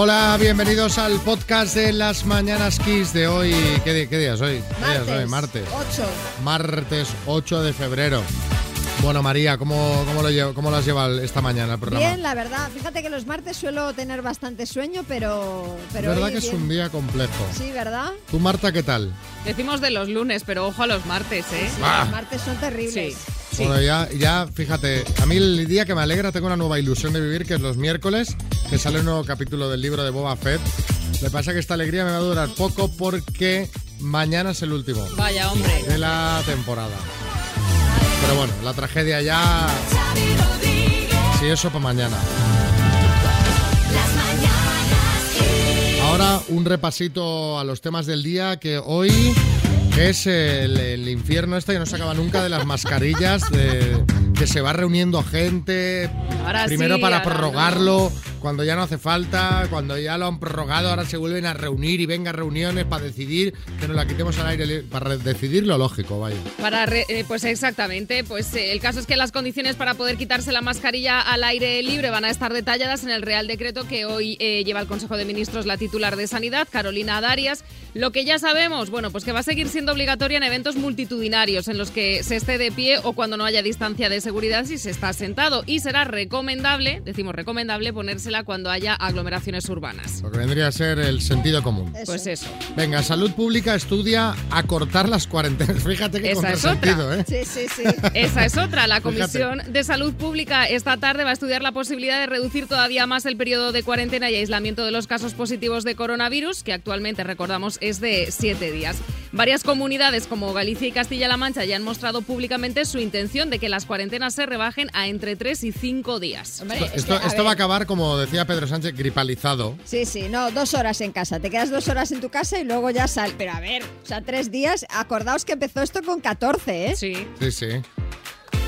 Hola, bienvenidos al podcast de las Mañanas Kiss de hoy. ¿Qué, día es hoy? ¿Qué día es hoy? Martes. 8. Martes 8 de febrero. Bueno, María, ¿cómo, cómo, lo, llevo- cómo lo has llevado esta mañana el programa? Bien, la verdad. Fíjate que los martes suelo tener bastante sueño, pero. es pero verdad hoy que es un día complejo. Sí, ¿verdad? ¿Tú, Marta, qué tal? Decimos de los lunes, pero ojo a los martes, ¿eh? Ah. Los martes son terribles. Sí. Bueno, ya, ya, fíjate, a mí el día que me alegra tengo una nueva ilusión de vivir, que es los miércoles, que sale un nuevo capítulo del libro de Boba Fett. Me pasa que esta alegría me va a durar poco porque mañana es el último Vaya, hombre. de la temporada. Pero bueno, la tragedia ya... Sí, eso para mañana. Ahora un repasito a los temas del día que hoy es el, el infierno este que no se acaba nunca de las mascarillas, de, que se va reuniendo gente, Ahora primero sí, para prorrogarlo, cuando ya no hace falta, cuando ya lo han prorrogado, ahora se vuelven a reunir y venga reuniones para decidir que nos la quitemos al aire, para decidir lo lógico, vaya. Para re- eh, pues exactamente, pues eh, el caso es que las condiciones para poder quitarse la mascarilla al aire libre van a estar detalladas en el Real Decreto que hoy eh, lleva al Consejo de Ministros la titular de Sanidad, Carolina Darias. Lo que ya sabemos, bueno, pues que va a seguir siendo obligatoria en eventos multitudinarios en los que se esté de pie o cuando no haya distancia de seguridad si se está sentado y será recomendable, decimos recomendable, ponérsela cuando haya aglomeraciones urbanas. Lo que vendría a ser el sentido común. Eso. Pues eso. Venga, Salud Pública estudia acortar las cuarentenas. Fíjate que Esa es contrasentido, ¿eh? Sí, sí, sí. Esa es otra. La Fíjate. Comisión de Salud Pública esta tarde va a estudiar la posibilidad de reducir todavía más el periodo de cuarentena y aislamiento de los casos positivos de coronavirus, que actualmente, recordamos, es de siete días. Varias comunidades como Galicia y Castilla-La Mancha ya han mostrado públicamente su intención de que las cuarentenas se rebajen a entre tres y cinco días. Hombre, es Esto, que, a esto va a acabar, como decía Pedro Sánchez, gripalizado. Sí, sí, no, dos horas en casa. Te quedas dos horas en tu casa y luego ya sal. Pero a ver, o sea, tres días. Acordaos que empezó esto con 14, ¿eh? Sí. Sí, sí.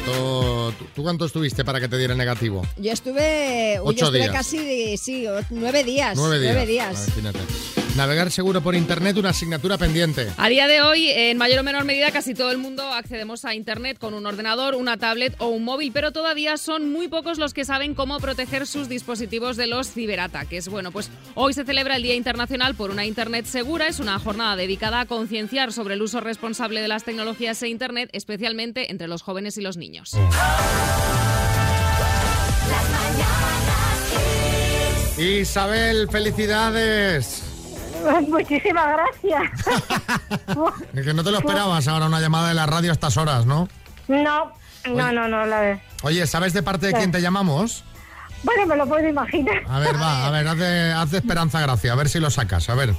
Tú, tú- ¿tú cuánto estuviste para que te diera negativo? Yo estuve. Ocho yo estuve días. casi, sí, o- nueve días. Nueve días. días. Imagínate. Navegar seguro por internet, una asignatura pendiente. A día de hoy, en mayor o menor medida, casi todo el mundo accedemos a Internet con un ordenador, una tablet o un móvil, pero todavía son muy pocos los que saben cómo proteger sus dispositivos de los ciberataques. Bueno, pues hoy se celebra el Día Internacional por una Internet segura. Es una jornada dedicada a concienciar sobre el uso responsable de las tecnologías e Internet, especialmente entre los jóvenes y los niños. Isabel, felicidades. Muchísimas gracias. Es que no te lo esperabas ahora una llamada de la radio a estas horas, ¿no? No, no, no, no, la vez. Oye, ¿sabes de parte de quién te llamamos? Bueno, me lo puedo imaginar. A ver, va, a ver, haz de, haz de Esperanza Gracia, a ver si lo sacas, a ver.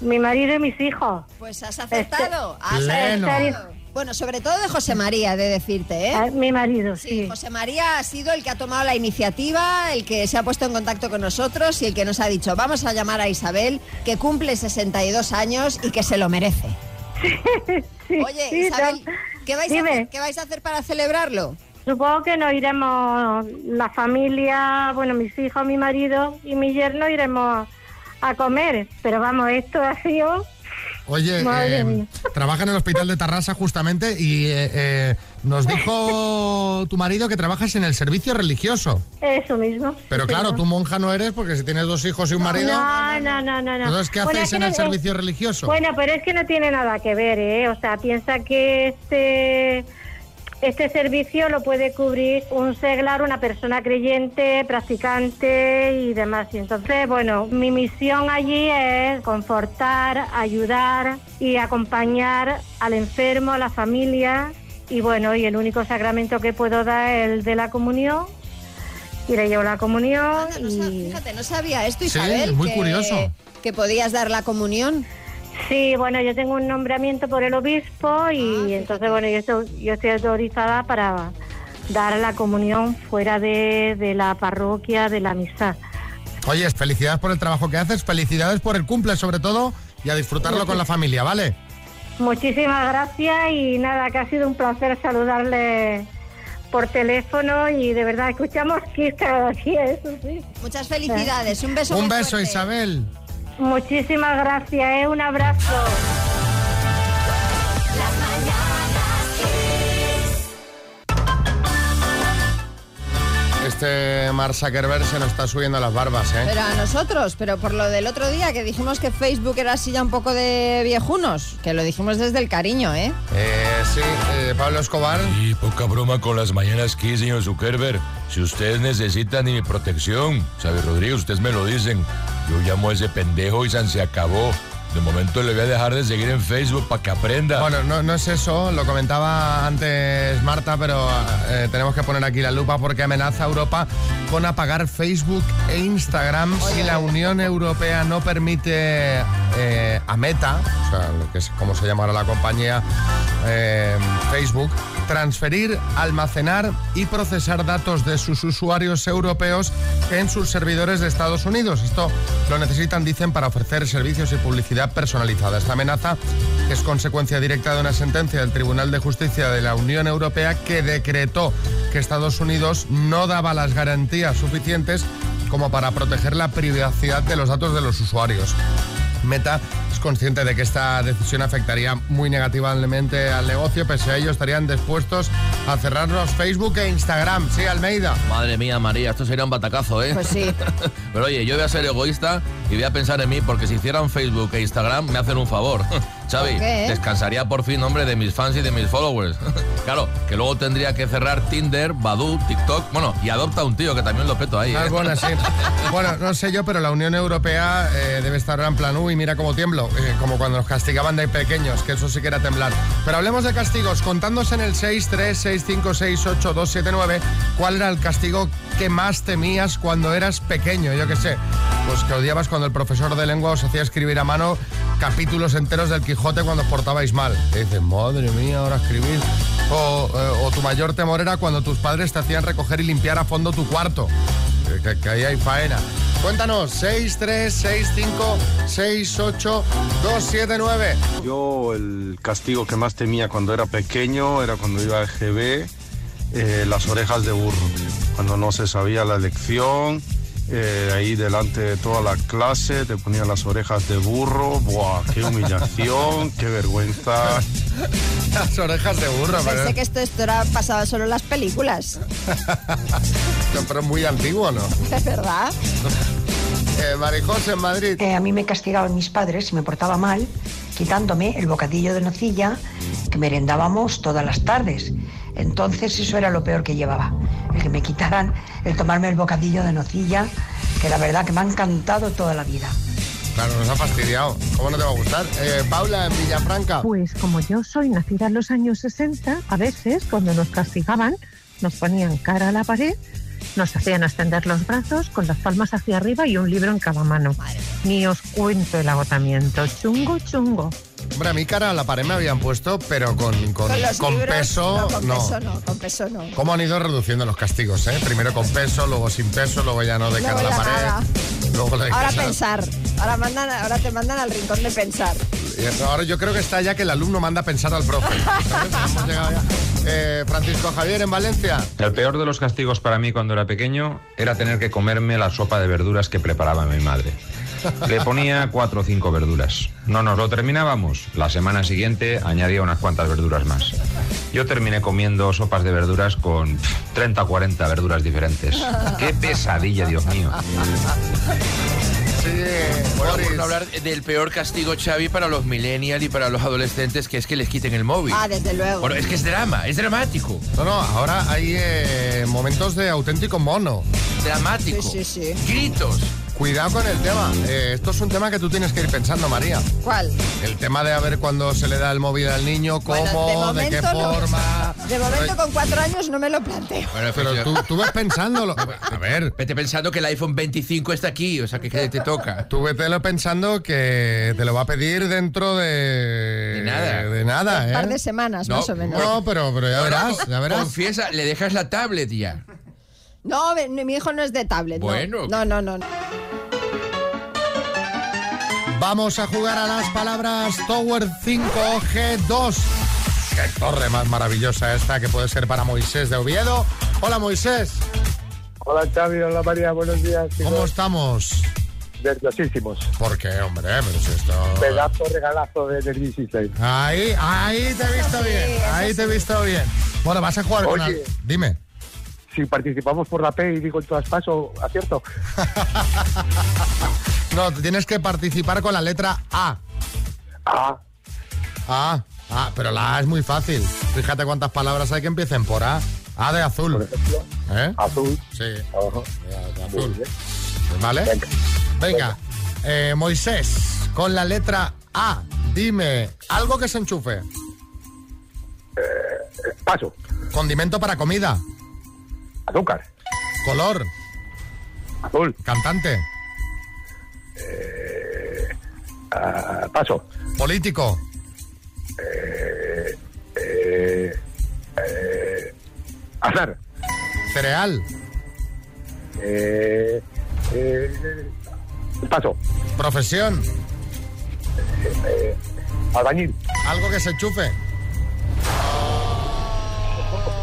Mi marido y mis hijos. Pues has acertado. Este Has Pleno. acertado. Bueno, sobre todo de José María, de decirte, ¿eh? Ah, Mi marido, Sí, sí. José María ha sido el que ha tomado la iniciativa, el que se ha puesto en contacto con nosotros y el que nos ha dicho, vamos a llamar a Isabel, que cumple 62 años y que se lo merece. Sí, Oye, Isabel. ¿qué vais, a hacer, ¿qué vais a hacer para celebrarlo? Supongo que nos iremos, la familia, bueno, mis hijos, mi marido y mi yerno iremos a comer. Pero vamos, esto ha sido... Oye, eh, trabaja en el hospital de Tarrasa justamente y eh, eh, nos dijo tu marido que trabajas en el servicio religioso. Eso mismo. Pero sí, claro, señor. tú monja no eres porque si tienes dos hijos y un marido... No, no, no, no. no. Entonces, ¿qué Bueno, hacéis es que en no- el eh, servicio religioso? Bueno, pero es que no tiene nada que ver, ¿eh? O sea, piensa que este, este servicio lo puede cubrir un seglar, una persona creyente, practicante y demás. Y entonces, bueno, mi misión allí es confortar, ayudar y acompañar al enfermo, a la familia. Y bueno, y el único sacramento que puedo dar es el de la comunión. Y le llevo la comunión Anda, no y... fíjate, no sabía esto, Sí, Isabel. muy que- curioso. Que podías dar la comunión. Sí, bueno, yo tengo un nombramiento por el obispo y Ah, entonces, bueno, yo estoy, yo estoy autorizada para dar la comunión fuera de, de la parroquia, de la misa. Oye, felicidades por el trabajo que haces, felicidades por el cumple sobre todo y a disfrutarlo con la familia, ¿vale? Muchísimas gracias y nada, que ha sido un placer saludarle por teléfono y de verdad escuchamos Kiss cada día, eso sí. Muchas felicidades, un beso Un beso, fuerte. Isabel. Muchísimas gracias, ¿eh? un abrazo. Este Mark Zuckerberg se nos está subiendo las barbas, ¿eh? Pero a nosotros, pero por lo del otro día que dijimos que Facebook era así ya un poco de viejunos, que lo dijimos desde el cariño, ¿eh? Eh, sí, eh, Pablo Escobar. Y poca broma con las mañanas aquí, señor Zuckerberg. Si ustedes necesitan mi protección, sabe Rodrigo, ustedes me lo dicen. Yo llamo a ese pendejo y se acabó. De momento le voy a dejar de seguir en Facebook para que aprenda. Bueno, no, no es eso, lo comentaba antes Marta, pero eh, tenemos que poner aquí la lupa porque amenaza a Europa con apagar Facebook e Instagram si la Unión Europea no permite eh, a Meta, o sea, lo que es como se llama ahora la compañía eh, Facebook, transferir, almacenar y procesar datos de sus usuarios europeos en sus servidores de Estados Unidos. Esto lo necesitan, dicen, para ofrecer servicios y publicidad personalizada. Esta amenaza es consecuencia directa de una sentencia del Tribunal de Justicia de la Unión Europea que decretó que Estados Unidos no daba las garantías suficientes como para proteger la privacidad de los datos de los usuarios. Meta es consciente de que esta decisión afectaría muy negativamente al negocio, pese a ello estarían dispuestos a cerrarnos Facebook e Instagram. Sí, Almeida. Madre mía, María, esto sería un batacazo, ¿eh? Pues sí. Pero oye, yo voy a ser egoísta y voy a pensar en mí porque si hicieran Facebook e Instagram me hacen un favor. Xavi, ¿Por qué? descansaría por fin, hombre, de mis fans y de mis followers. claro, que luego tendría que cerrar Tinder, Badu, TikTok, bueno, y adopta un tío que también lo peto ahí. Ah, ¿eh? es buena, sí. Bueno, no sé yo, pero la Unión Europea eh, debe estar en plan, uy, mira cómo tiemblo, eh, como cuando nos castigaban de pequeños, que eso sí que era temblar. Pero hablemos de castigos, contándose en el 636568279, ¿cuál era el castigo que más temías cuando eras pequeño? Yo qué sé, pues que odiabas cuando el profesor de lengua os hacía escribir a mano capítulos enteros del Quijote cuando os portabais mal. Dices, madre mía, ahora escribir. O, eh, o tu mayor temor era cuando tus padres te hacían recoger y limpiar a fondo tu cuarto. Que ahí hay faena. Cuéntanos, 6, 3, 6, 5, 6, 8, 2, 7, 9. Yo el castigo que más temía cuando era pequeño era cuando iba a EGB, eh, las orejas de burro. Cuando no se sabía la lección, eh, ahí delante de toda la clase te ponían las orejas de burro. ¡Buah! ¡Qué humillación! ¡Qué vergüenza! Las orejas de burro, pero, Pensé que esto, esto era pasaba solo en las películas. pero es muy antiguo, ¿no? ¿Es verdad? Eh, Marijos en Madrid. Eh, a mí me castigaban mis padres si me portaba mal, quitándome el bocadillo de nocilla que merendábamos todas las tardes. Entonces eso era lo peor que llevaba, el que me quitaran el tomarme el bocadillo de nocilla, que la verdad que me ha encantado toda la vida. Claro, nos ha fastidiado. ¿Cómo no te va a gustar? Eh, Paula en Villafranca. Pues como yo soy nacida en los años 60, a veces cuando nos castigaban nos ponían cara a la pared, nos hacían extender los brazos con las palmas hacia arriba y un libro en cada mano. Ni os cuento el agotamiento. Chungo, chungo. Hombre, a mi cara a la pared me habían puesto, pero con, con, Con los con libros, peso, no, con peso no, con peso no. ¿Cómo han ido reduciendo los castigos, eh? Primero con peso, luego sin peso, luego ya no de cara a la pared. nada. Luego la de Ahora pensar. Ahora, mandan, ahora te mandan al rincón de pensar. Y Ahora yo creo que está ya que el alumno manda a pensar al profe. ¿sabes? Hemos llegado ya. Eh, Francisco Javier en Valencia. El peor de los castigos para mí cuando era pequeño era tener que comerme la sopa de verduras que preparaba mi madre. Le ponía cuatro o cinco verduras. No nos lo terminábamos. La semana siguiente añadía unas cuantas verduras más. Yo terminé comiendo sopas de verduras con pff, 30 o 40 verduras diferentes. ¡Qué pesadilla, Dios mío! Sí, Bueno, Boris. por no hablar del peor castigo, Xavi, para los millennials y para los adolescentes, que es que les quiten el móvil. Ah, desde luego. Bueno, es que es drama, es dramático. No, no, ahora hay eh, momentos de auténtico mono. Dramático. Sí, sí, sí. Gritos. Cuidado con el tema. Eh, esto es un tema que tú tienes que ir pensando, María. ¿Cuál? El tema de a ver cuando se le da el móvil al niño, cómo, Bueno, de, qué no. forma. De momento con cuatro años no me lo planteo. Bueno, Pero tú, tú ves pensándolo. A ver, Vete pensando que el iPhone 25 está aquí, o sea, que, que te toca. tú vételo pensando que te lo va a pedir dentro de. De nada. De nada, Un ¿eh? par de semanas, No, más o menos. No, pero, pero ya verás, ya verás. Confiesa, le dejas la tablet ya. No, mi hijo no es de tablet. no. Bueno. No, no, no. no. Vamos a jugar a las palabras Tower 5G2. Qué torre más maravillosa esta que puede ser para Moisés de Oviedo. Hola Moisés, Hola Xavi, hola María, buenos días. chicos. ¿cómo estamos? Nerviosísimos. ¿Por qué, hombre? Pero si esto... Pedazo regalazo de del 16. Ahí, ahí te he visto sí, bien, ahí te he sí. visto bien. Bueno, vas a jugar con... Oye. al- Dime. si participamos por la P y digo el traspaso, ¿acierto? No, tienes que participar con la letra A. A. A. A, pero la A es muy fácil. Fíjate cuántas palabras hay que empiecen por A. A de azul. ¿Eh? Azul. Sí. De azul. ¿Vale? Venga. Eh, Moisés, con la letra A, dime algo que se enchufe. Paso. Condimento para comida. Azúcar. Color. Azul. Cantante. Ah, paso. Político. Eh, eh, eh, azar. Cereal. Eh, eh, paso. Profesión. Eh, albañil. Algo que se enchufe.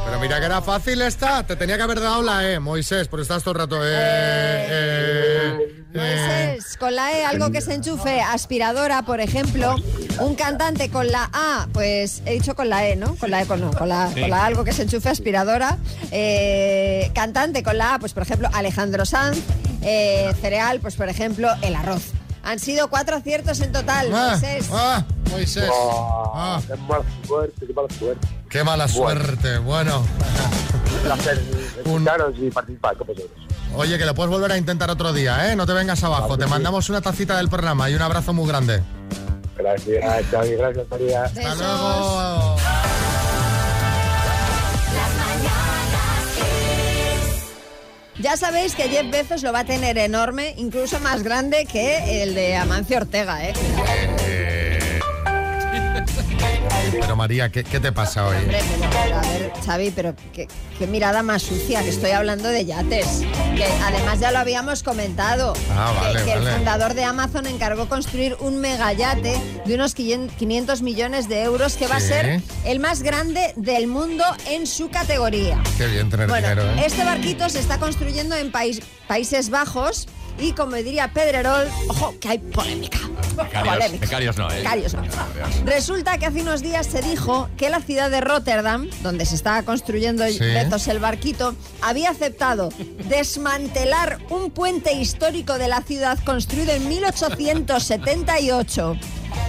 Pero mira que era fácil esta. Te tenía que haber dado la E, Moisés, porque estás todo el rato. Eh, eh, eh. Moisés, con la E, algo que se enchufe, aspiradora, por ejemplo. Un cantante con la A, pues he dicho con la E, ¿no? Con la E, con, no, con la, Sí. con la A, algo que se enchufe, aspiradora. Eh, cantante con la A, pues por ejemplo, Alejandro Sanz. Eh, cereal, pues por ejemplo, el arroz. Han sido cuatro aciertos en total, Ah, ah, Moisés. Ah, Qué mala suerte, qué mala suerte. qué mala suerte. Bueno. Un placer escucharos y participar con vosotros. Oye, que lo puedes volver a intentar otro día, ¿eh? No te vengas abajo. Te mandamos una tacita del programa y un abrazo muy grande. Gracias, Xavi, gracias, María. Hasta luego. Ya sabéis que Jeff Bezos lo va a tener enorme, incluso más grande que el de Amancio Ortega, ¿eh? Pero María, ¿qué, qué te pasa hoy? Hombre, pero, a ver, Xavi, pero qué, qué mirada más sucia, que estoy hablando de yates. Que además ya lo habíamos comentado. Ah, que- vale, que, el vale. fundador de Amazon encargó construir un megayate de unos 500 millones de euros que va a Sí. ser el más grande del mundo en su categoría. Qué bien tener Bueno, dinero, ¿eh? este barquito se está construyendo en País- Países Bajos y como diría Pedrerol, ojo, que hay polémica. Becarios, Polémica. becarios no, ¿eh? Becarios no. Resulta que hace unos días se dijo que la ciudad de Rotterdam, donde se está construyendo Sí. El barquito, había aceptado desmantelar un puente histórico de la ciudad construido en 1878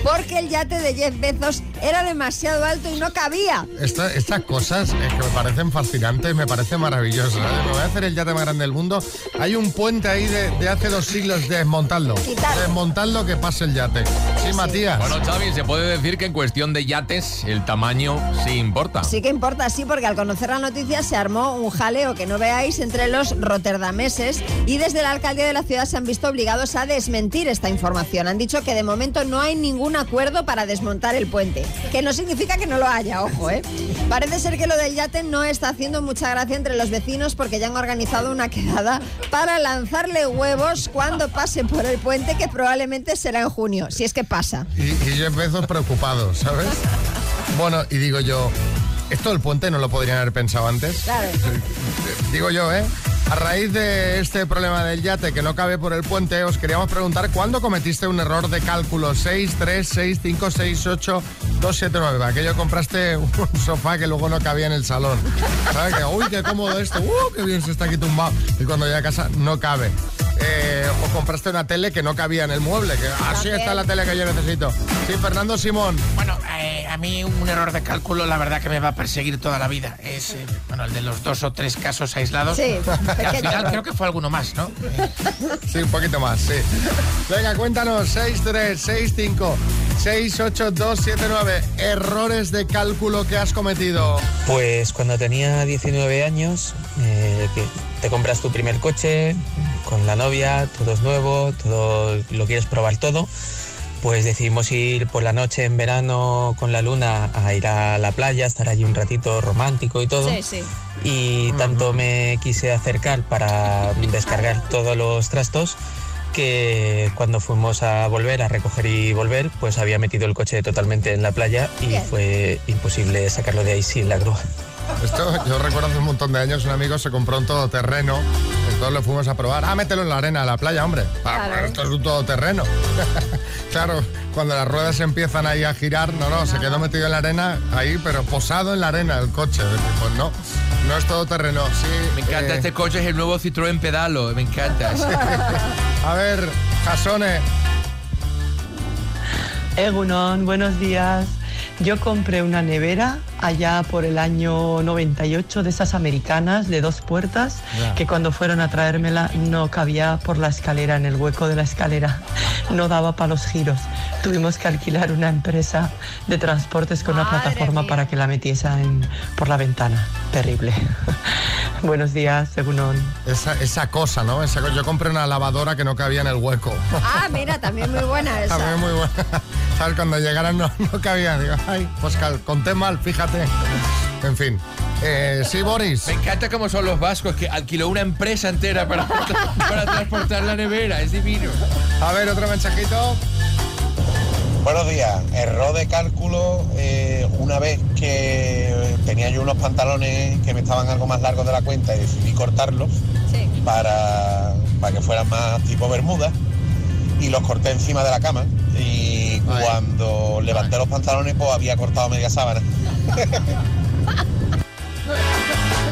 porque el yate de Jeff Bezos era demasiado alto y no cabía. Esta- estas cosas eh, que me parecen fascinantes, me parecen maravillosas. ¿eh? Me voy a hacer el yate más grande del mundo. Hay un puente ahí de, de hace dos siglos, desmontadlo. Desmontadlo que pase el yate. Sí, Matías. Bueno, Xavi, se puede decir que en cuestión de yates el tamaño sí importa. Sí que importa, sí, porque al conocer la noticia se armó un jaleo que no veáis entre los rotterdameses y desde la alcaldía de la ciudad se han visto obligados a desmentir esta información. Han dicho que de momento no hay ningún acuerdo para desmontar el puente, que no significa que no lo haya, ojo, ¿eh? Parece ser que lo del yate no está haciendo mucha gracia entre los vecinos porque ya han organizado una quedada para lanzarle huevos cuando pase por el puente, que probablemente será en junio, si es que pasa. Y, y Jeff Bezos preocupado, ¿sabes? Bueno, y digo yo, ¿esto del puente no lo podrían haber pensado antes? Claro. Digo yo, ¿eh? A raíz de este problema del yate que no cabe por el puente, os queríamos preguntar cuándo cometiste un error de cálculo 6, 3, 6, 5, 6, 8, 2, 7, 9. Aquello compraste un sofá que luego no cabía en el salón. ¿Sabes? Que, uy, qué cómodo esto, uh, qué bien se está aquí tumbado. Y cuando llega a casa no cabe. Eh, o compraste una tele que no cabía en el mueble, que así También. está la tele que yo necesito. Sí, Fernando Simón. Bueno, eh, a mí un error de cálculo la verdad que me va a perseguir toda la vida. Es eh, bueno, el de los dos o tres casos aislados. Sí, Que al final creo que fue alguno más, ¿no? Sí, un poquito más, sí. Venga, cuéntanos, 6365 68279 errores de cálculo que has cometido. Pues cuando tenía 19 años, eh, que te compras tu primer coche con la novia, todo es nuevo, todo lo quieres probar todo, pues decidimos ir por la noche en verano con la luna a ir a la playa, estar allí un ratito romántico y todo. Sí, sí. Y tanto me quise acercar para descargar todos los trastos que cuando fuimos a volver, a recoger y volver, pues había metido el coche totalmente en la playa y Bien. fue imposible sacarlo de ahí sin la grúa. Esto yo recuerdo hace un montón de años un amigo se compró un todoterreno, entonces lo fuimos a probar. Ah, mételo en la arena, a la playa, hombre. Ah, Claro. esto es un todoterreno. Claro, cuando las ruedas empiezan ahí a girar, no, no, se quedó metido en la arena ahí, pero posado en la arena el coche. Pues no, no es todo terreno. Sí, Me encanta, eh, este coche es el nuevo Citroën Pedalo, me encanta. A ver, Jasone. Egunon, buenos días. Yo compré una nevera allá por el año 98 de esas americanas de dos puertas que cuando fueron a traérmela no cabía por la escalera, en el hueco de la escalera. No daba para los giros. Tuvimos que alquilar una empresa de transportes con una plataforma para que la metiese en- por la ventana. Terrible. buenos días, Egunon. Esa, esa cosa, ¿no? Esa yo compré una lavadora que no cabía en el hueco. Ah, mira, también muy buena esa. También muy buena. ¿Sabes? Cuando llegaran no, no cabía. Digo, ay, pues cal- conté mal, fíjate. En fin. Eh, sí, Boris. Me encanta cómo son los vascos, que alquiló una empresa entera para, para transportar la nevera, es divino. A ver, otro mensajito. Buenos días. Error de cálculo. eh, una vez que tenía yo unos pantalones que me estaban algo más largos de la cuenta y decidí cortarlos para, para que fueran más tipo bermuda y los corté encima de la cama y cuando levanté los pantalones pues había cortado media sábana.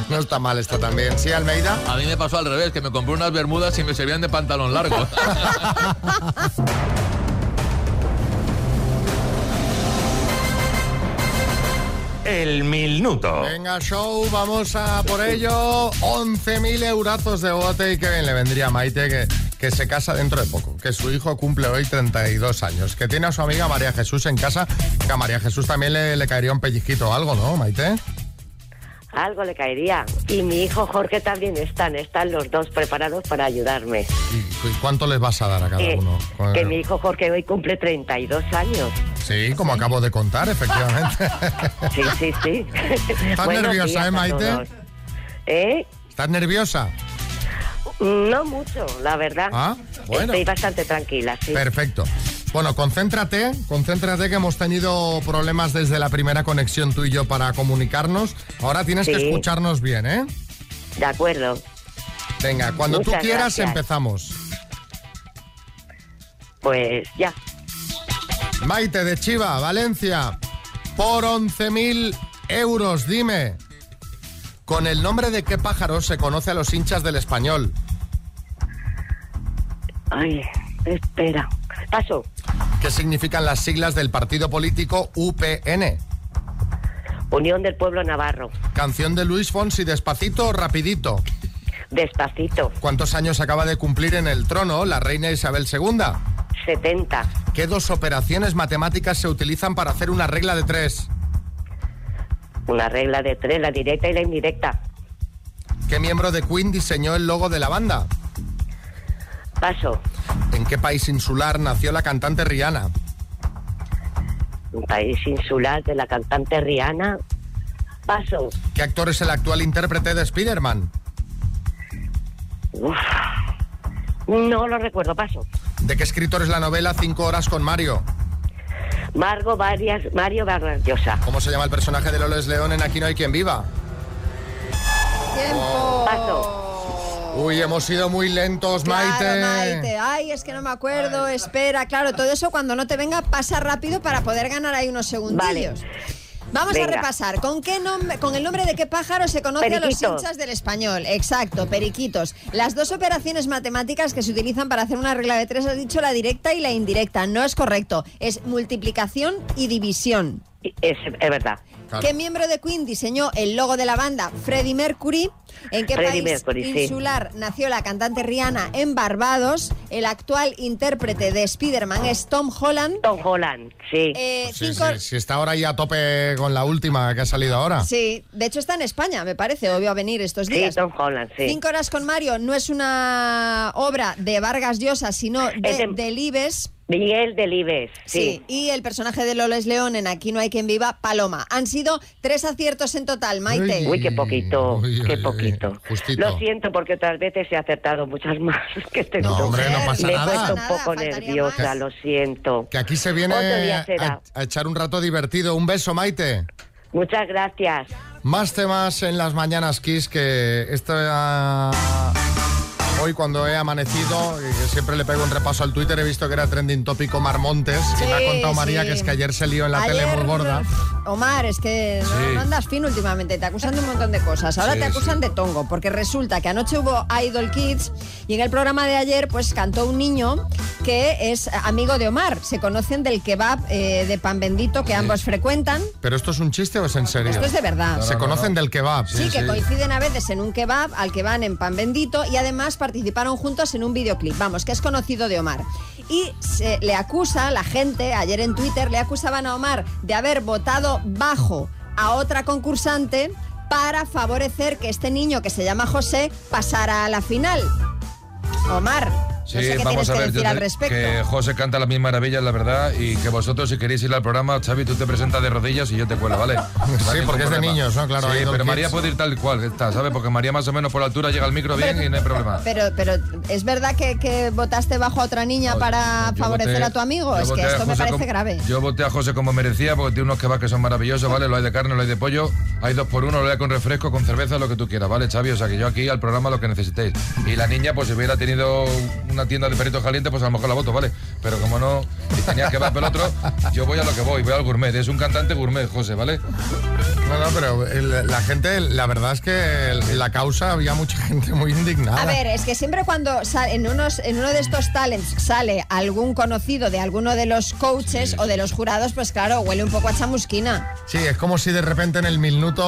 No está mal esto también. Sí, Almeida. A mí me pasó al revés, que me compré unas bermudas y me servían de pantalón largo. El minuto. Venga, show, vamos a por ello. 11.000 eurazos de bote y que bien le vendría a Maite que, que se casa dentro de poco, que su hijo cumple hoy 32 años, que tiene a su amiga María Jesús en casa, que a María Jesús también le, le caería un pellizquito o algo, ¿no, Maite? Algo le caería. Y mi hijo Jorge también están, están los dos preparados para ayudarme. ¿Y cuánto les vas a dar a cada Eh, uno? Que mi hijo Jorge hoy cumple 32 años. Sí, como acabo de contar, efectivamente. Sí, sí, sí. ¿Estás nerviosa, días eh, Maite? ¿Eh? ¿Estás nerviosa? No mucho, la verdad. Ah, bueno. Estoy bastante tranquila, sí. Perfecto. Bueno, concéntrate, concéntrate que hemos tenido problemas desde la primera conexión tú y yo para comunicarnos. Ahora tienes que escucharnos bien, ¿eh? De acuerdo. Venga, cuando tú quieras gracias. empezamos. Pues ya. Maite de Chiva, Valencia, por 11.000 euros, dime. ¿Con el nombre de qué pájaro se conoce a los hinchas del español? Ay, espera. Paso. ¿Qué significan las siglas del partido político UPN? Unión del Pueblo Navarro. Canción de Luis Fonsi, despacito o rapidito. Despacito. ¿Cuántos años acaba de cumplir en el trono la reina Isabel II? 70. ¿Qué dos operaciones matemáticas se utilizan para hacer una regla de tres? Una regla de tres, la directa y la indirecta. ¿Qué miembro de Queen diseñó el logo de la banda? Paso. ¿En qué país insular nació la cantante Rihanna? Un país insular de la cantante Rihanna. Paso. ¿Qué actor es el actual intérprete de Spider-Man? No lo recuerdo, paso. ¿De qué escritor es la novela Cinco horas con Mario? Margo Varias, Mario Vargas Llosa. ¿Cómo se llama el personaje de Loles León en Aquí no hay quien viva? Tiempo. Paso. Uy, hemos sido muy lentos, Claro, Maite. Maite. Ay, es que no me acuerdo. Espera, claro, todo eso cuando no te venga pasa rápido para poder ganar ahí unos segundillos. Vamos Venga. a repasar. ¿Con qué nombre, con el nombre de qué pájaro se conoce a los hinchas del español? Exacto, periquitos. Las dos operaciones matemáticas que se utilizan para hacer una regla de tres, has dicho la directa y la indirecta. No es correcto. Es multiplicación y división. Es, es verdad. ¿Qué miembro de Queen diseñó el logo de la banda? Freddie Mercury. ¿En qué país Mercury, sí. insular nació la cantante Rihanna en Barbados? El actual intérprete de Spider-Man es Tom Holland. Tom Holland, sí. Eh, Sí, cinco- sí, sí, está ahora ahí a tope con la última que ha salido ahora. Sí, de hecho está en España, me parece, obvio a venir estos Sí, días. Tom Holland, sí. Cinco horas con Mario no es una obra de Vargas Llosa, sino de- Delibes. Miguel Delibes, Sí. sí. y el personaje de Loles León en Aquí no hay quien viva, Paloma. Han sido tres aciertos en total, Maite. Uy, qué poquito, qué poquito. Lo siento porque otras veces he acertado muchas más que este No, hombre, no pasa Me he nada. puesto un Nada, poco nerviosa, lo siento. Que aquí se viene a, a echar un rato divertido. Un beso, Maite. Muchas gracias. Más temas en las mañanas Kiss que esta Hoy cuando he amanecido, y que siempre le pego un repaso al Twitter, he visto que era trending tópico Omar Montes. y me ha Sí, contado María sí. que es que ayer se lió en la tele Ayer, muy gorda. Omar, es que no, Sí. no andas fino últimamente, te acusan de un montón de cosas. Ahora Sí, te acusan de tongo, porque resulta que anoche hubo Idol Kids y en el programa de ayer pues cantó un niño que es amigo de Omar. Se conocen del kebab eh, de pan bendito que ambos frecuentan. ¿Pero esto es un chiste o es en serio? Esto es de verdad. Se No, no, conocen no. del kebab. Sí, que coinciden a veces en un kebab al que van en pan bendito y además participaron juntos en un videoclip. Vamos, que es conocido de Omar. Y se le acusa, la gente, ayer en Twitter, le acusaban a Omar de haber votado bajo a otra concursante para favorecer que este niño que se llama José pasara a la final. Omar, Sí, no sé qué vamos a que ver, decir yo te- que José canta las mil maravillas, la verdad, y que vosotros si queréis ir al programa, Xavi, tú te presentas de rodillas y yo te cuelo, ¿vale? Sí, porque es de niños, ¿no? Claro, Sí, pero María puede ir tal cual que está, ¿sabes? Porque María más o menos por la altura llega al micro bien y no hay problema. Pero, pero ¿es verdad que, que votaste bajo a otra niña para favorecer voté- a tu amigo? Es que esto me parece como- grave. Yo voté a José como merecía porque tiene unos kebabs que son maravillosos, ¿vale? Lo hay de carne, lo hay de pollo, hay dos por uno, lo hay con refresco, con cerveza, lo que tú quieras, ¿vale, Xavi? O sea que yo aquí al programa lo que necesitéis. Y la niña, pues si hubiera tenido una tienda de peritos calientes, pues a lo mejor la voto, ¿vale? Pero como no, y tenía que va el otro, yo voy a lo que voy, voy al gourmet. Es un cantante gourmet, José, ¿vale? No, no, pero el- la gente, la verdad es que el- la causa había mucha gente muy indignada. A ver, es que siempre cuando sale- en, unos, en uno de estos talents sale algún conocido de alguno de los coaches o de los jurados, pues claro, huele un poco a chamusquina. Sí, es como si de repente en el minuto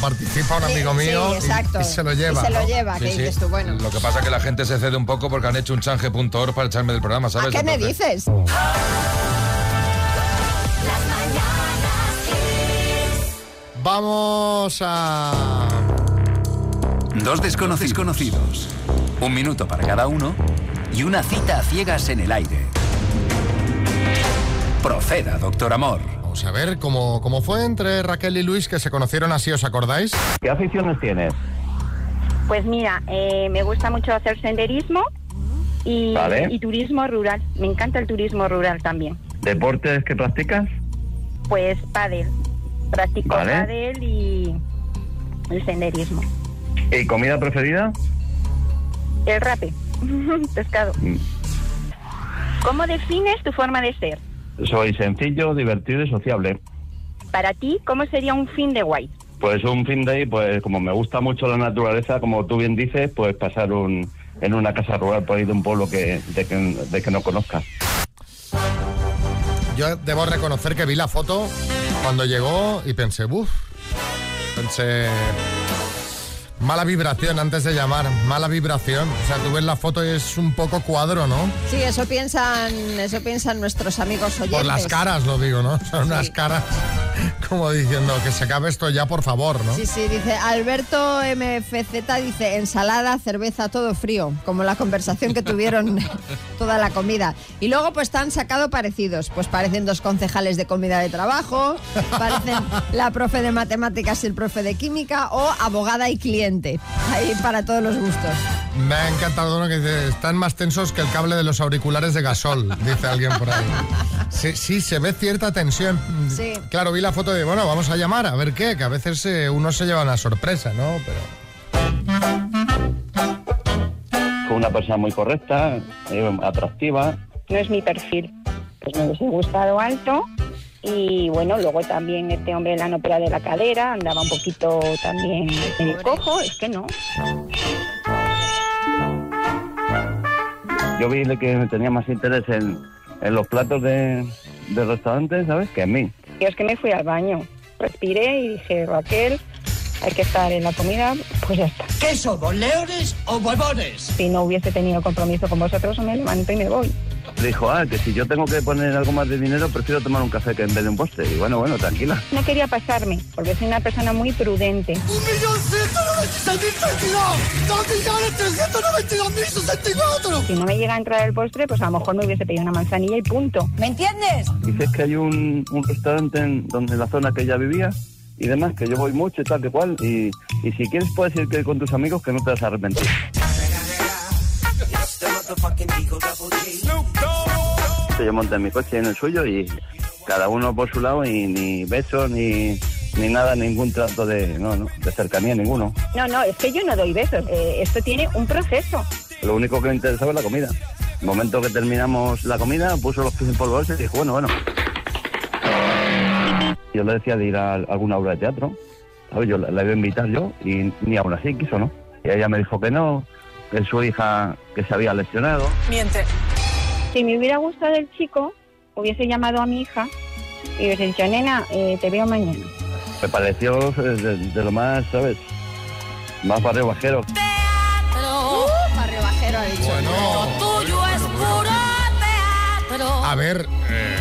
participa un Sí, amigo sí, mío y- exacto. y, se lo lleva. Y se lo ¿no? lleva, que dices tú, bueno. Lo que pasa es que la gente se cede un poco porque han hecho un para echarme del programa, ¿sabes? ¿Qué me dices? Vamos a... Dos desconocidos conocidos. Un minuto para cada uno y una cita a ciegas en el aire. Proceda, doctor Amor. Vamos a ver cómo, cómo fue entre Raquel y Luis que se conocieron así, ¿os acordáis? ¿Qué aficiones tienes? Pues mira, eh, me gusta mucho hacer senderismo y, Vale. y turismo rural. Me encanta el turismo rural también. ¿Deportes que practicas? Pues pádel. Practico Vale. pádel y el senderismo. ¿Y comida preferida? El rape. Pescado. Mm. ¿Cómo defines tu forma de ser? Soy sencillo, divertido y sociable. Para ti, ¿cómo sería un fin de guay? Pues un fin de ahí, pues como me gusta mucho la naturaleza, como tú bien dices, pues pasar un, en una casa rural por ahí de un pueblo que, de, que, de que no conozcas. Yo debo reconocer que vi la foto cuando llegó y pensé, uff, pensé, mala vibración antes de llamar, mala vibración. O sea, tú ves la foto y es un poco cuadro, ¿no? Sí, eso piensan, eso piensan nuestros amigos oyentes. Por las caras lo digo, ¿no? Son unas caras como diciendo que se acabe esto ya, por favor, ¿no? Sí, sí, dice Alberto MFZ, dice ensalada, cerveza, todo frío, como la conversación que tuvieron toda la comida. Y luego pues están sacado parecidos, pues parecen dos concejales de comida de trabajo, parecen la profe de matemáticas y el profe de química o abogada y cliente, ahí para todos los gustos. Me ha encantado uno que dice, están más tensos que el cable de los auriculares de gasol, dice alguien por ahí. Sí, sí, se ve cierta tensión. Sí. Claro, vi la foto de, bueno, vamos a llamar, a ver qué, que a veces eh, uno se lleva una sorpresa, ¿no? Pero... Fue una persona muy correcta, eh, atractiva. No es mi perfil. Pues me hubiese gustado alto. Y bueno, luego también este hombre la ópera de la cadera, andaba un poquito también medio cojo, es que no. Yo vi que tenía más interés en, en los platos de, del restaurante, ¿sabes? Que en mí. Yo es que me fui al baño, respiré y dije, Raquel, hay que estar en la comida, pues ya está. ¿Qué somos, leones o huevones? Si no hubiese tenido compromiso con vosotros, me levanto y me voy. Dijo, ah, que si yo tengo que poner algo más de dinero, prefiero tomar un café que en vez de un postre. Y bueno, bueno, tranquila. No quería pasarme, porque soy una persona muy prudente. ¡Un millón ciento noventa y seis mil veintidós! ¡Dos millones trescientos noventa y dos mil sesenta y cuatro! Si no me llega a entrar el postre, pues a lo mejor me hubiese pedido una manzanilla y punto. ¿Me entiendes? Dices que hay un, un restaurante en, donde en la zona que ella vivía y demás, que yo voy mucho y tal que cual. Y, y si quieres puedes ir con tus amigos que no te vas a arrepentir. Yo monté en mi coche y en el suyo y cada uno por su lado y ni besos ni, ni nada, ningún trato de, no, no, de cercanía ninguno. No, no, es que yo no doy besos. Eh, esto tiene un proceso. Lo único que me interesaba es la comida. El momento que terminamos la comida, puso los pies en polvo y dijo, bueno, bueno. Yo le decía de ir a alguna obra de teatro. ¿sabes? Yo la, la iba a invitar yo y ni aún así quiso, ¿no? Y ella me dijo que no, que su hija que se había lesionado. Miente. Si me hubiera gustado el chico, hubiese llamado a mi hija y hubiese dicho, nena, eh, te veo mañana. Me pareció eh, de, de lo más, ¿sabes? Más barrio bajero. Uh, barrio bajero ha dicho. tuyo es puro teatro. A ver, eh,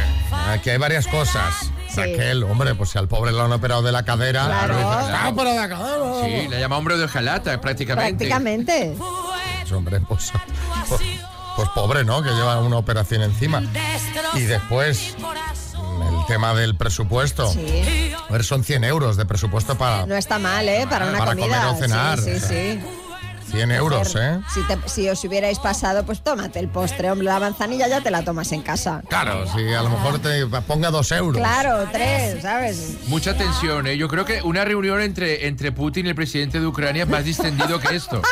aquí hay varias cosas. Raquel, hombre, pues si al pobre lo han operado de la cadera. Claro. dices, "Ah, pero de la cadera". Sí, le llama hombre de hojalata, prácticamente. Prácticamente. Pues, hombre, pues, pues, pues pobre, ¿no? Que lleva una operación encima. Y después, el tema del presupuesto. Sí. A ver, son 100 euros de presupuesto para No está mal, ¿eh? Para una Para comida. comer o cenar, Sí, sí, o sea. sí. 100 euros, ¿eh? Si, te- si os hubierais pasado, pues tómate el postre, hombre. La manzanilla ya te la tomas en casa. Claro, si a lo mejor te ponga dos euros. Claro, tres, ¿sabes? Mucha tensión, ¿eh? Yo creo que una reunión entre, entre Putin y el presidente de Ucrania es más distendido que esto.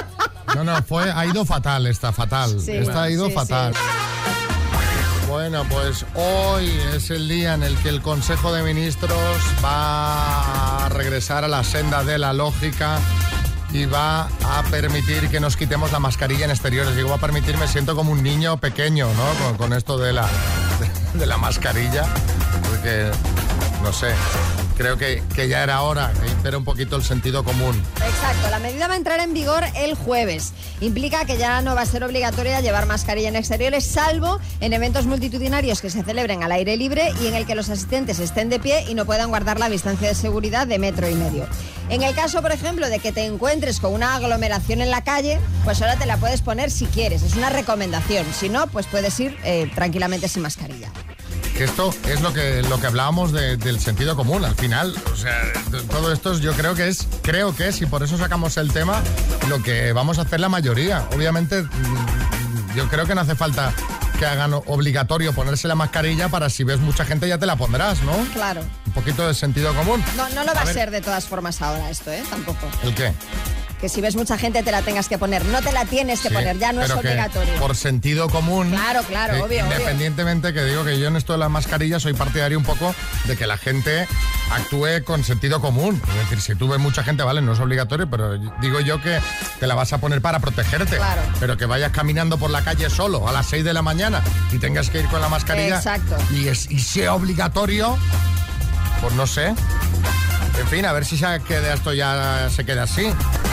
No, no, fue, ha ido fatal, está fatal. Sí. Esta ha ido Sí, fatal. Bueno, pues hoy es el día en el que el Consejo de Ministros va a regresar a la senda de la lógica y va a permitir que nos quitemos la mascarilla en exteriores. Digo, va a permitir, me siento como un niño pequeño, ¿no? Con, con esto de la, de, la mascarilla, porque, no sé, creo que, que ya era hora impera un poquito el sentido común. Exacto, la medida va a entrar en vigor el jueves. Implica que ya no va a ser obligatoria llevar mascarilla en exteriores, salvo en eventos multitudinarios que se celebren al aire libre y en el que los asistentes estén de pie y no puedan guardar la distancia de seguridad de metro y medio. En el caso, por ejemplo, de que te encuentres con una aglomeración en la calle, pues ahora te la puedes poner si quieres. Es una recomendación. Si no, pues puedes ir eh, tranquilamente sin mascarilla. Que esto es lo que, lo que hablábamos de- del sentido común. Al final, o sea, todo esto yo creo que es, creo que es, y por eso sacamos el tema, lo que vamos a hacer la mayoría. Obviamente, mm, yo creo que no hace falta que hagan obligatorio ponerse la mascarilla para si ves mucha gente ya te la pondrás, ¿no? Claro. Un poquito de sentido común. No, no lo va a, ser de todas formas ahora esto, ¿eh? Tampoco. ¿El qué? Que si ves mucha gente te la tengas que poner. No te la tienes que Sí, poner, ya no es obligatorio. Por sentido común. Claro, claro, eh, obvio, obvio. Independientemente que digo que yo en esto de las mascarillas soy partidario un poco de que la gente actúe con sentido común. Es decir, si tú ves mucha gente, vale, no es obligatorio, pero digo yo que te la vas a poner para protegerte. Claro. Pero que vayas caminando por la calle solo a las 6 de la mañana y tengas que ir con la mascarilla. Exacto. Y, es, y sea obligatorio, pues no sé. En fin, a ver si se queda esto ya se queda así.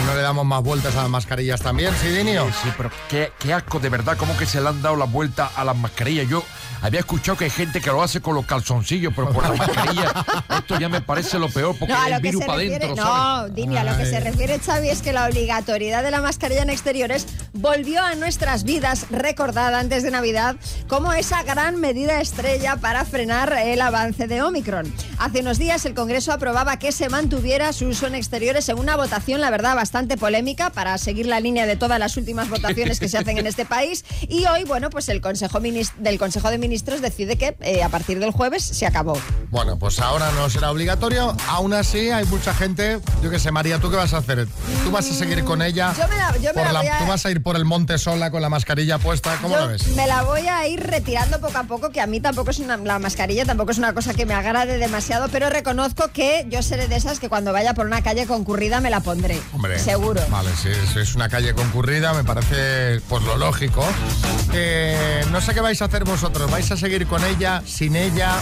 No le damos más vueltas a las mascarillas también, ¿sí, Dinio? Sí, pero qué, qué asco, de verdad, cómo que se le han dado la vuelta a las mascarillas. Yo había escuchado que hay gente que lo hace con los calzoncillos, pero por la mascarilla, esto ya me parece lo peor, porque No, hay virus para adentro, no. Dini, a lo que se refiere Xavi es que la obligatoriedad de la mascarilla en exteriores volvió a nuestras vidas recordada antes de Navidad como esa gran medida estrella para frenar el avance de Omicron. Hace unos días el Congreso aprobaba que se mantuviera su uso en exteriores en una votación, la verdad, bastante polémica para seguir la línea de todas las últimas votaciones que se hacen en este país. Y hoy, bueno, pues el Consejo del Consejo de Ministros decide que eh, a partir del jueves se acabó. Bueno, pues ahora no será obligatorio. Aún así, hay mucha gente. Yo qué sé, María, ¿tú qué vas a hacer? ¿Tú vas a seguir con ella? Yo me la- yo me Por la la- voy a- ¿Tú vas a ir por el monte sola con la mascarilla puesta? ¿Cómo Yo lo ves? Me la voy a ir retirando poco a poco, que a mí tampoco es una, la mascarilla tampoco es una cosa que me agrade demasiado, pero reconozco que yo seré de esas que cuando vaya por una calle concurrida me la pondré. Hombre, Seguro. Vale, si es, es una calle concurrida, me parece pues lo lógico. Eh, no sé qué vais a hacer vosotros. ¿Vais a seguir con ella, sin ella?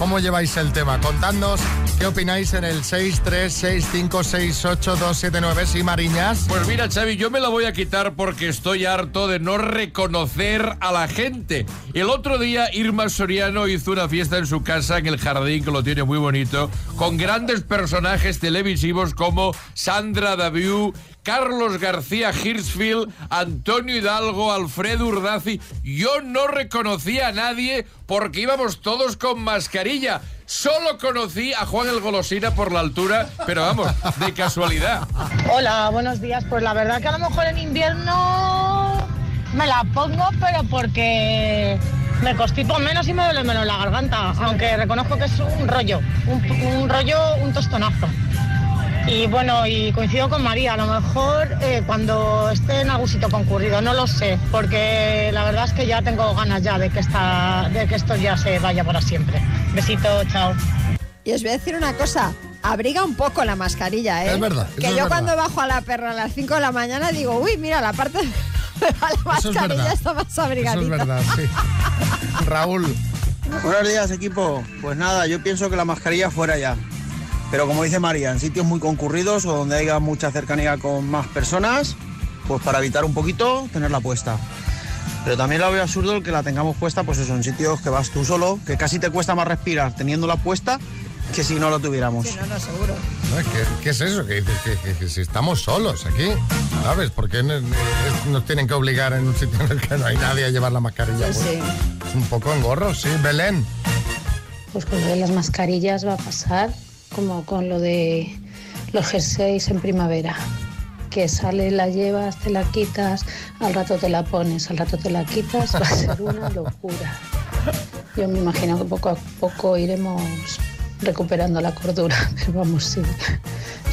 ¿Cómo lleváis el tema? Contadnos qué opináis en el 636568279. Sí, Mariñas. Pues mira, Xavi, yo me la voy a quitar porque estoy harto de no reconocer a la gente. El otro día Irma Soriano hizo una fiesta en su casa en el jardín, que lo tiene muy bonito, con grandes personajes televisivos como Sandra Daviu, Carlos García Hirschfield, Antonio Hidalgo, Alfredo Urdazi. Yo no reconocí a nadie porque íbamos todos con mascarilla. Solo conocí a Juan el Golosina por la altura, pero vamos, de casualidad. Hola, buenos días. Pues la verdad que a lo mejor en invierno me la pongo, pero porque me constipo menos y me duele menos la garganta. Aunque reconozco que es un rollo, un, un rollo, un tostonazo. Y bueno, y coincido con María, a lo mejor eh, cuando esté en algún sitio concurrido, no lo sé, porque la verdad es que ya tengo ganas ya de que, esta, de que esto ya se vaya para siempre. Besito, chao. Y os voy a decir una cosa. Abriga un poco la mascarilla, ¿eh? Es verdad, eso Que es yo verdad. cuando bajo a la perra a las 5 de la mañana digo, uy, mira, la parte de la Eso es mascarilla verdad. está más Eso abrigadita. es verdad, sí. Raúl. Buenos días, equipo. Pues nada, yo pienso que la mascarilla fuera ya. Pero como dice María, en sitios muy concurridos o donde haya mucha cercanía con más personas, pues para evitar un poquito, tenerla puesta. Pero también la veo absurdo el que la tengamos puesta, pues eso, en sitios que vas tú solo, que casi te cuesta más respirar teniéndola puesta que si no lo tuviéramos. No, no, seguro. ¿Qué, qué es eso? Que dices que, que- que si estamos solos aquí, ¿sabes? ¿Por qué nos, nos tienen que obligar en un sitio en el que no hay nadie a llevar la mascarilla? Sí, Pues, Un poco engorro, sí. Belén. Pues con lo de las mascarillas va a pasar como con lo de los jerseys en primavera. Que sale, la llevas, te la quitas, al rato te la pones, al rato te la quitas, va a ser una locura. Yo me imagino que poco a poco iremos recuperando la cordura, pero vamos, sí.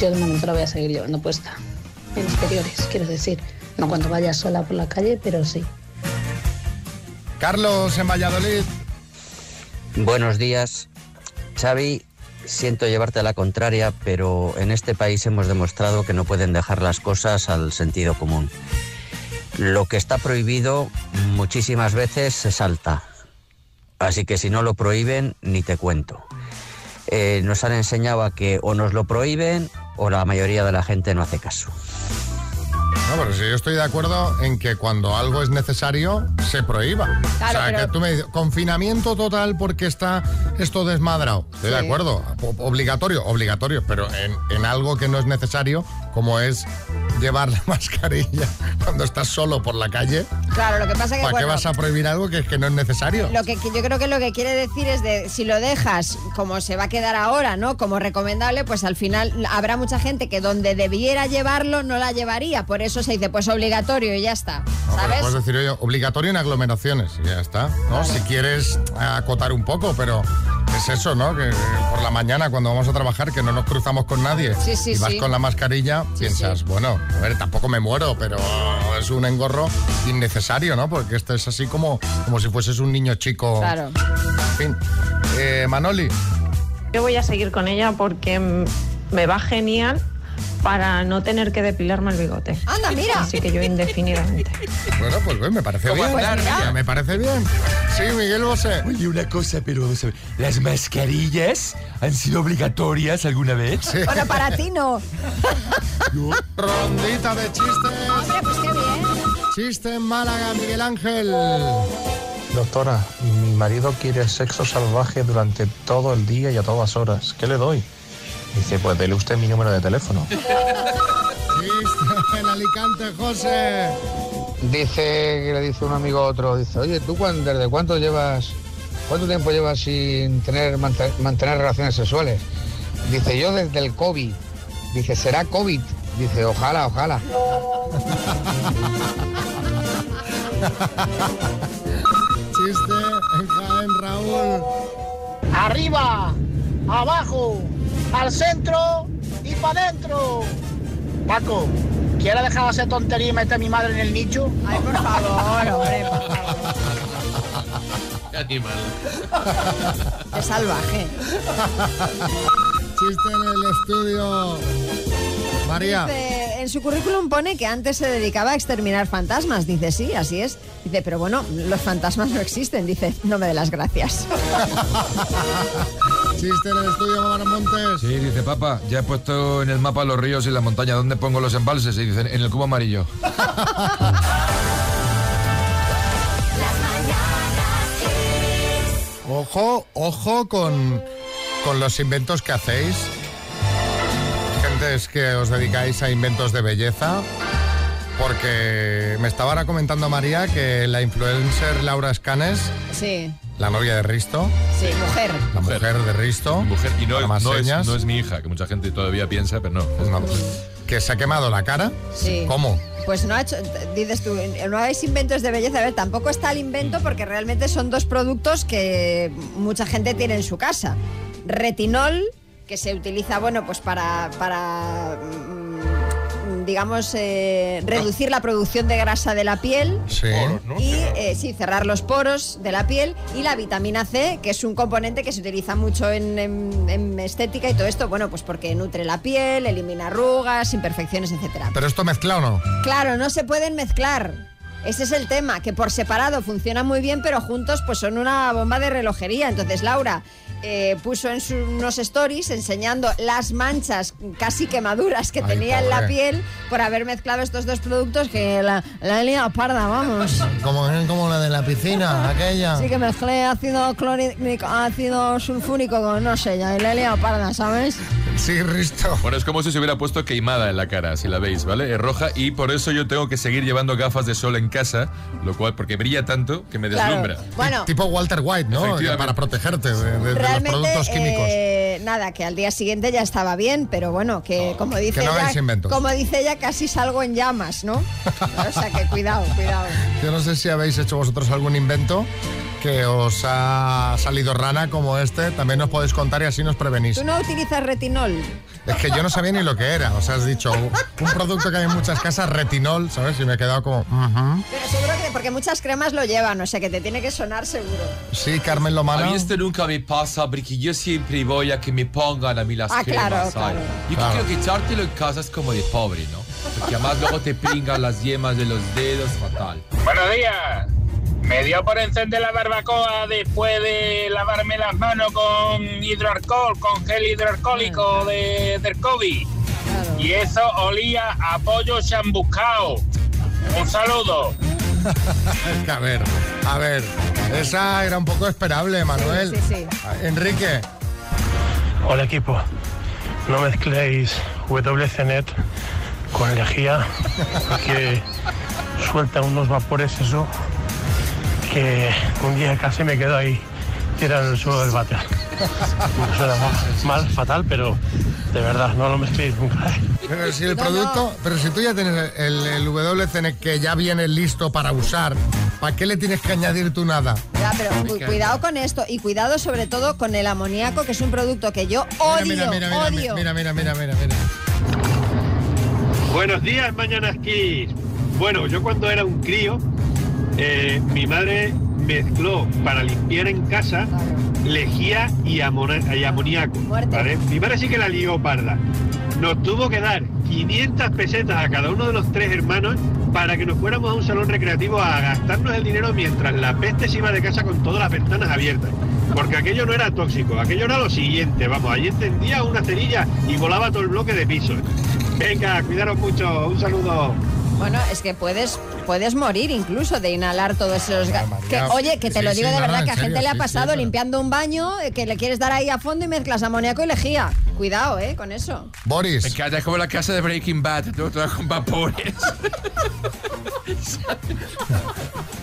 Yo de momento la voy a seguir llevando puesta. En exteriores, quiero decir. No cuando vaya sola por la calle, pero sí. Carlos en Valladolid. Buenos días. Xavi, siento llevarte a la contraria, pero en este país hemos demostrado que no pueden dejar las cosas al sentido común. Lo que está prohibido muchísimas veces se salta. Así que si no lo prohíben, ni te cuento. Eh, nos han enseñado a que o nos lo prohíben o la mayoría de la gente no hace caso. No, pero si yo estoy de acuerdo en que cuando algo es necesario, se prohíba. Claro, o sea, pero- que tú me dices, confinamiento total porque está esto desmadrado. Estoy de acuerdo. Obligatorio, obligatorio, pero en, en algo que no es necesario, como es llevar la mascarilla cuando estás solo por la calle. Claro, lo que pasa que ¿Para qué vas a prohibir algo que, que no es necesario? Lo que que yo creo que lo que quiere decir es de si lo dejas como se va a quedar ahora, ¿no? Como recomendable, pues al final habrá mucha gente que donde debiera llevarlo no la llevaría. Por eso se dice, pues obligatorio y ya está. No, ¿Sabes? puedes decir, oye, obligatorio en aglomeraciones y ya está. ¿no? Si quieres acotar un poco, pero es eso, ¿no? Que eh, por la mañana cuando vamos a trabajar que no nos cruzamos con nadie Sí, sí, y vas sí. con la mascarilla, piensas, bueno, a ver, tampoco me muero, pero es un engorro innecesario, ¿no? Porque esto es así como, como si fueses un niño chico. Claro. En fin. Eh, Manoli. Yo voy a seguir con ella porque me va genial para no tener que depilarme el bigote. Anda, mira. Así que yo indefinidamente. Bueno, pues ven, me parece ¿Cómo bien. andar, mira? Me parece bien. Sí, Miguel Bosé. Oye, una cosa, pero vamos a ver. ¿Las mascarillas han sido obligatorias alguna vez? Bueno, para ti no. Rondita de chistes. Hombre, pues qué bien. Chiste en Málaga, Miguel Ángel. Doctora, mi marido quiere sexo salvaje durante todo el día y a todas horas. ¿Qué le doy? Dice, pues dele usted mi número de teléfono. Chiste en Alicante, José. Dice que le dice un amigo a otro, dice, oye, ¿tú cuán- desde cuánto llevas, cuánto tiempo llevas sin tener mante- mantener relaciones sexuales? Dice, yo desde el COVID. Dice, ¿será COVID? Dice, ojalá, ojalá. Chiste en Jaén, Raúl. Arriba, abajo, al centro y para adentro. Paco, ¿quieres dejar de hacer tontería y meter a mi madre en el nicho? Ay, por favor, hombre, por favor. Qué animal. Qué salvaje. Chiste en el estudio. María. Dice, en su currículum pone que antes se dedicaba a exterminar fantasmas. Dice, sí, así es. Dice, pero bueno, los fantasmas no existen. Dice, no me dé las gracias. Chiste en el estudio, Mamá Montes. Sí, dice papá, ya he puesto en el mapa los ríos y las montañas. ¿Dónde pongo los embalses? Y dicen, en el cubo amarillo. Ojo, ojo con, con los inventos que hacéis. Gentes que os dedicáis a inventos de belleza. Porque me estaba ahora comentando María que la influencer Laura Escanes, Sí, la novia de Risto, sí, mujer. la mujer, de Risto, Mujer, y no, es, no, es, no es mi hija, que mucha gente todavía piensa, pero no. no, que se ha quemado la cara. Sí. ¿Cómo? Pues no ha hecho, dices tú, no habéis inventos de belleza. A ver, tampoco está el invento porque realmente son dos productos que mucha gente tiene en su casa. Retinol que se utiliza, bueno, pues para, para digamos, eh, reducir la producción de grasa de la piel Sí. y eh, sí, cerrar los poros de la piel y la vitamina C, que es un componente que se utiliza mucho en, en- en estética y todo esto, bueno, pues porque nutre la piel, elimina arrugas, imperfecciones, etcétera. Pero esto mezclado no. Claro, no se pueden mezclar. Ese es el tema, que por separado funcionan muy bien, pero juntos pues son una bomba de relojería. Entonces Laura eh, puso en sus unos stories enseñando las manchas casi quemaduras que Ay, tenía en la piel por haber mezclado estos dos productos que la, la he liado parda, vamos. Como, como la de la piscina, aquella. Sí que mezclé ácido clorhídrico, ácido sulfúrico con no sé, ya y la he liado parda, ¿sabes? Sí, Risto. Bueno, es como si se hubiera puesto queimada en la cara, si la veis, ¿vale? Es roja y por eso yo tengo que seguir llevando gafas de sol en casa, lo cual, porque brilla tanto que me Claro. deslumbra. Bueno. Tipo Walter White, ¿no? Para protegerte de, de- de los productos químicos. eh, nada, que al día siguiente ya estaba bien, pero bueno, que como dice que no hagáis ella, como dice ella, casi salgo en llamas, ¿no? O sea que cuidado, cuidado. Yo no sé si habéis hecho vosotros algún invento que os ha salido rana como este. También nos podéis contar y así nos prevenís. ¿Tú no utilizas retinol? Es que yo no sabía ni lo que era. O sea, has dicho un producto que hay en muchas casas, retinol, ¿sabes? Y me he quedado como... ujú. Pero seguro que porque muchas cremas lo llevan, o sea que te tiene que sonar seguro. Sí, Carmen A Lomana. mí esto nunca me pasa porque yo siempre voy a que me pongan a mí las Ah, cremas, claro, claro. Yo Claro. creo que echártelo en casa es como de pobre, ¿no? Porque además luego te pringan las yemas de los dedos, fatal. Buenos días. Me dio por encender la barbacoa después de lavarme las manos con hidroalcohol, con gel hidroalcohólico de, del COVID. Y eso olía a pollo chambucao. Un saludo. Es que, a ver, a ver. Esa era un poco esperable, Manuel. Sí, sí. Enrique. Hola equipo, no mezcléis WCNet con lejía, porque suelta unos vapores eso que un día casi me quedo ahí tirado en el suelo del váter. Suena mal, mal, fatal, pero de verdad, no lo mezcléis nunca. ¿eh? Pero si el producto, pero si tú ya tienes el, el WCN que ya viene listo para usar, ¿para qué le tienes que añadir tú nada? Ya, pero cu- cuidado con esto y cuidado sobre todo con el amoníaco, que es un producto que yo odio, mira, mira, mira, odio. mira, mira, mira, mira, mira. Buenos días, Mañanas Kiss. Bueno, yo cuando era un crío, eh, mi madre mezcló para limpiar en casa lejía y, amoníaco. ¿vale? Mi madre sí que la lió parda. Nos tuvo que dar 500 pesetas a cada uno de los tres hermanos para que nos fuéramos a un salón recreativo a gastarnos el dinero mientras la peste se iba de casa con todas las ventanas abiertas. Porque aquello no era tóxico, aquello era lo siguiente, vamos, allí encendía una cerilla y volaba todo el bloque de pisos. Venga, cuidaros mucho, un saludo. Bueno, es que puedes, puedes morir incluso de inhalar todos esos ga- que, Oye, que te Sí, lo sí, digo de verdad, que a gente serio, le ha sí, pasado limpiando un baño, eh, que le quieres dar ahí a fondo y mezclas amoníaco y lejía. Cuidado, eh, con eso. Boris. Me encanta, es como la casa de Breaking Bad, todo, todo con vapores.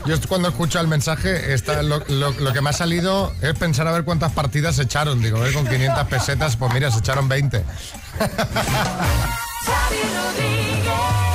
Yo cuando escucho el mensaje, está, lo, lo- lo que me ha salido es pensar a ver cuántas partidas se echaron. Digo, eh, con 500 pesetas, pues mira, se echaron 20. Xavi Rodríguez.